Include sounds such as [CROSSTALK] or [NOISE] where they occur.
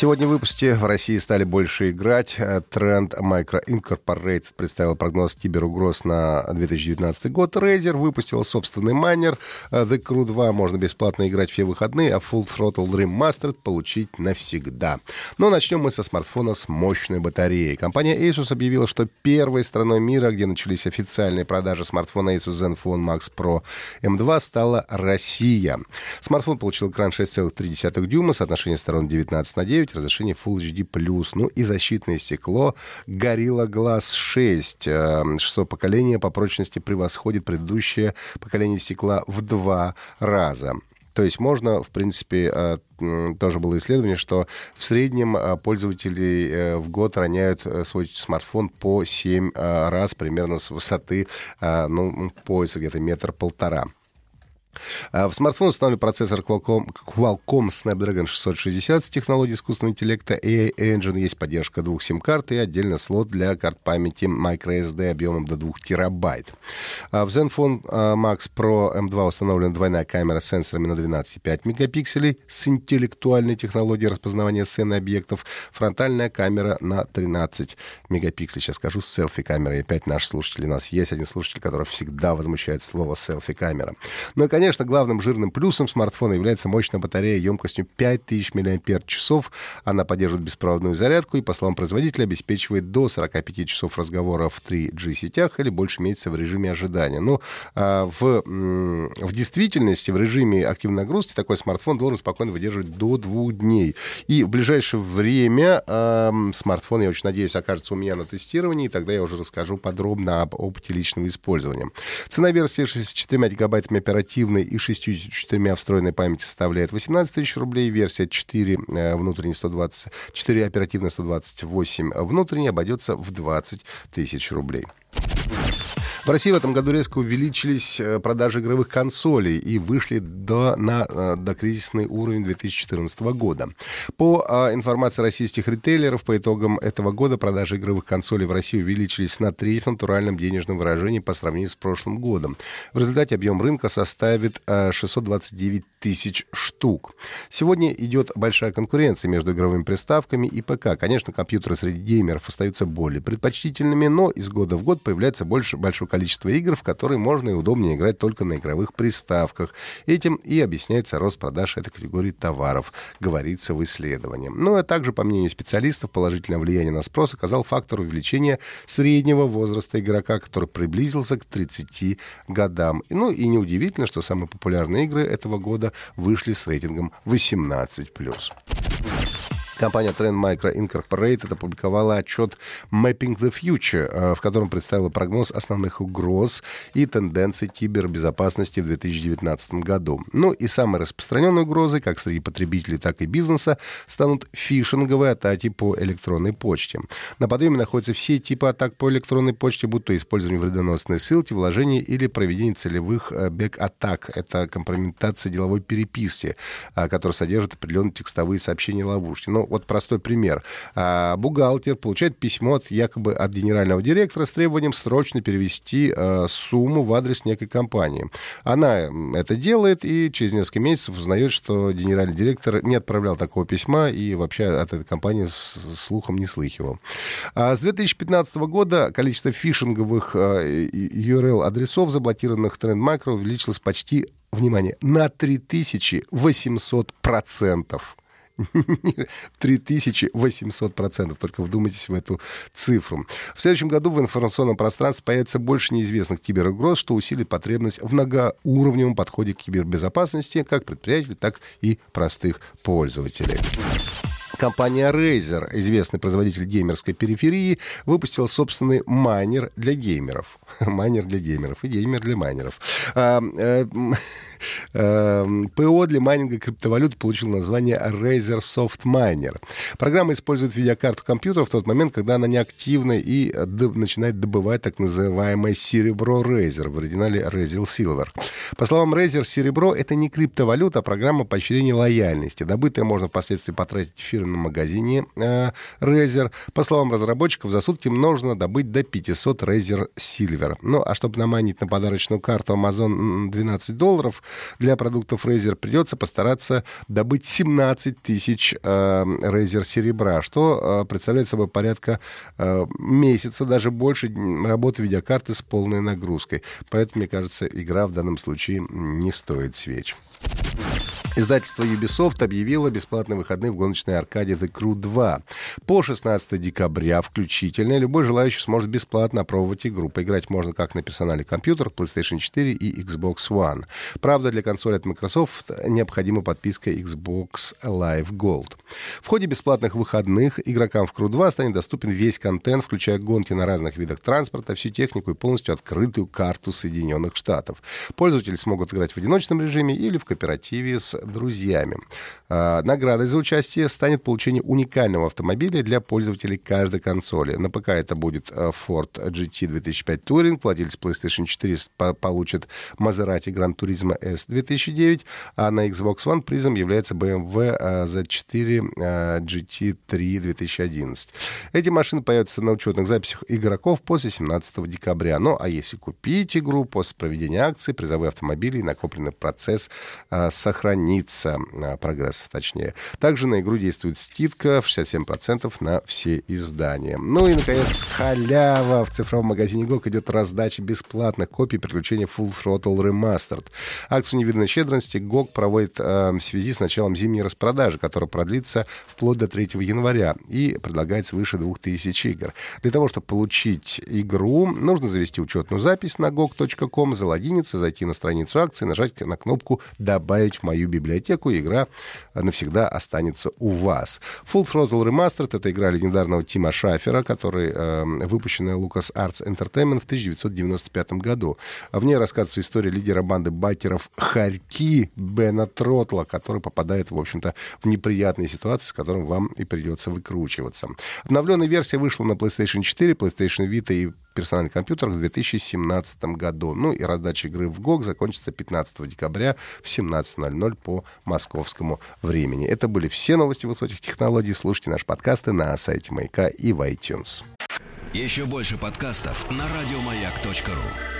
Сегодня в выпуске в России стали больше играть. Тренд Micro Incorporated представил прогноз киберугроз на 2019 год. Razer выпустил собственный майнер. The Crew 2 можно бесплатно играть все выходные, а Full Throttle Remastered получить навсегда. Но начнем мы со смартфона с мощной батареей. Компания Asus объявила, что первой страной мира, где начались официальные продажи смартфона Asus Zenfone Max Pro M2, стала Россия. Смартфон получил экран 6,3 дюйма, соотношение сторон 19 на 9, разрешение Full HD+, ну и защитное стекло Gorilla Glass 6. Шестое поколение по прочности превосходит предыдущее поколение стекла в два раза. То есть можно, в принципе, э, тоже было исследование, что в среднем э, пользователи э, в год роняют свой смартфон по 7 раз примерно с высоты ну, пояса где-то метр-полтора. А в смартфон установлен процессор Qualcomm, Qualcomm Snapdragon 660 с технологией искусственного интеллекта AI Engine. Есть поддержка двух сим-карт и отдельно слот для карт памяти microSD объемом до 2 терабайт. А в Zenfone а, Max Pro M2 установлена двойная камера с сенсорами на 12,5 мегапикселей с интеллектуальной технологией распознавания сцены объектов. Фронтальная камера на 13 мегапикселей. Сейчас скажу, селфи-камера. И опять наши слушатели. У нас есть один слушатель, который всегда возмущает слово селфи-камера. Ну и, конечно, главным жирным плюсом смартфона является мощная батарея емкостью 5000 мАч. Она поддерживает беспроводную зарядку и, по словам производителя, обеспечивает до 45 часов разговора в 3G сетях или больше месяца в режиме ожидания. Но а, в, в действительности, в режиме активной нагрузки такой смартфон должен спокойно выдерживать до двух дней. И в ближайшее время а, смартфон, я очень надеюсь, окажется у меня на тестировании, и тогда я уже расскажу подробно об опыте личного использования. Цена версии 64 гигабайтами оперативной оперативной и 64 встроенной памяти составляет 18 тысяч рублей, версия 4 э, внутренняя 120, 4 оперативная 128 внутренняя обойдется в 20 тысяч рублей. В России в этом году резко увеличились э, продажи игровых консолей и вышли до, на э, до кризисный уровень 2014 года. По а, информации российских ритейлеров, по итогам этого года продажи игровых консолей в России увеличились на треть в натуральном денежном выражении по сравнению с прошлым годом. В результате объем рынка составит 629 э, тысяч штук. Сегодня идет большая конкуренция между игровыми приставками и ПК. Конечно, компьютеры среди геймеров остаются более предпочтительными, но из года в год появляется больше большое количество игр, в которые можно и удобнее играть только на игровых приставках. Этим и объясняется рост продаж этой категории товаров, говорится в исследовании. Ну а также, по мнению специалистов, положительное влияние на спрос оказал фактор увеличения среднего возраста игрока, который приблизился к 30 годам. Ну и неудивительно, что самые популярные игры этого года вышли с рейтингом 18+. Компания Trend Micro Incorporated опубликовала отчет Mapping the Future, э, в котором представила прогноз основных угроз и тенденций кибербезопасности в 2019 году. Ну и самой распространенной угрозой, как среди потребителей, так и бизнеса, станут фишинговые атаки по электронной почте. На подъеме находятся все типы атак по электронной почте, будь то использование вредоносной ссылки, вложения или проведение целевых э, бэк-атак. Это компрометация деловой переписки, э, которая содержит определенные текстовые сообщения ловушки. Но вот простой пример. А, бухгалтер получает письмо от, якобы от генерального директора с требованием срочно перевести а, сумму в адрес некой компании. Она это делает и через несколько месяцев узнает, что генеральный директор не отправлял такого письма и вообще от этой компании слухом не слыхивал. А с 2015 года количество фишинговых URL-адресов, заблокированных Trend Micro, увеличилось почти, внимание, на 3800 процентов. 3800%. Только вдумайтесь в эту цифру. В следующем году в информационном пространстве появится больше неизвестных киберугроз, что усилит потребность в многоуровневом подходе к кибербезопасности как предприятий, так и простых пользователей. Компания Razer, известный производитель геймерской периферии, выпустила собственный майнер для геймеров. [LAUGHS] майнер для геймеров и геймер для майнеров. А, э, Эм, ПО для майнинга криптовалют получил название Razer Soft Miner. Программа использует видеокарту компьютера в тот момент, когда она неактивна и начинает добывать так называемое серебро Razer, в оригинале Razer Silver. По словам Razer, серебро — это не криптовалюта, а программа поощрения лояльности. Добытое можно впоследствии потратить в фирменном магазине э, Razer. По словам разработчиков, за сутки можно добыть до 500 Razer Silver. Ну, а чтобы наманить на подарочную карту Amazon 12 долларов, для продуктов Razer придется постараться добыть 17 тысяч э, Razer серебра, что э, представляет собой порядка э, месяца, даже больше работы видеокарты с полной нагрузкой. Поэтому, мне кажется, игра в данном случае не стоит свеч. Издательство Ubisoft объявило бесплатные выходные в гоночной аркаде The Crew 2. По 16 декабря включительно любой желающий сможет бесплатно опробовать игру. Поиграть можно как на персонале компьютер, PlayStation 4 и Xbox One. Правда, для консоли от Microsoft необходима подписка Xbox Live Gold. В ходе бесплатных выходных игрокам в Crew 2 станет доступен весь контент, включая гонки на разных видах транспорта, всю технику и полностью открытую карту Соединенных Штатов. Пользователи смогут играть в одиночном режиме или в кооперативе с друзьями. А, наградой за участие станет получение уникального автомобиля для пользователей каждой консоли. На ПК это будет э, Ford GT 2005 Touring, владелец PlayStation 4 получит Maserati Gran Turismo S 2009, а на Xbox One призом является BMW Z4 GT 3 2011. Эти машины появятся на учетных записях игроков после 17 декабря. Ну, а если купить игру после проведения акции, призовые автомобили и накопленный процесс э, сохранится хранится, а, прогресс точнее. Также на игру действует скидка в 67% на все издания. Ну и, наконец, халява. В цифровом магазине GOG идет раздача бесплатных копий приключений Full Throttle Remastered. Акцию невиданной щедрости GOG проводит э, в связи с началом зимней распродажи, которая продлится вплоть до 3 января и предлагает свыше 2000 игр. Для того, чтобы получить игру, нужно завести учетную запись на gog.com, залогиниться, зайти на страницу акции, нажать на кнопку «Добавить в мою библиотеку» и игра навсегда останется у вас. Full Throttle Remastered — это игра легендарного Тима Шафера, который э, выпущенная Lucas Arts Entertainment в 1995 году. В ней рассказывается история лидера банды байкеров Харьки Бена Тротла, который попадает, в общем-то, в неприятные ситуации, с которым вам и придется выкручиваться. Обновленная версия вышла на PlayStation 4, PlayStation Vita и персональных компьютерах в 2017 году. Ну и раздача игры в ГОГ закончится 15 декабря в 17.00 по московскому времени. Это были все новости высоких технологий. Слушайте наши подкасты на сайте Маяка и в iTunes. Еще больше подкастов на радиомаяк.ру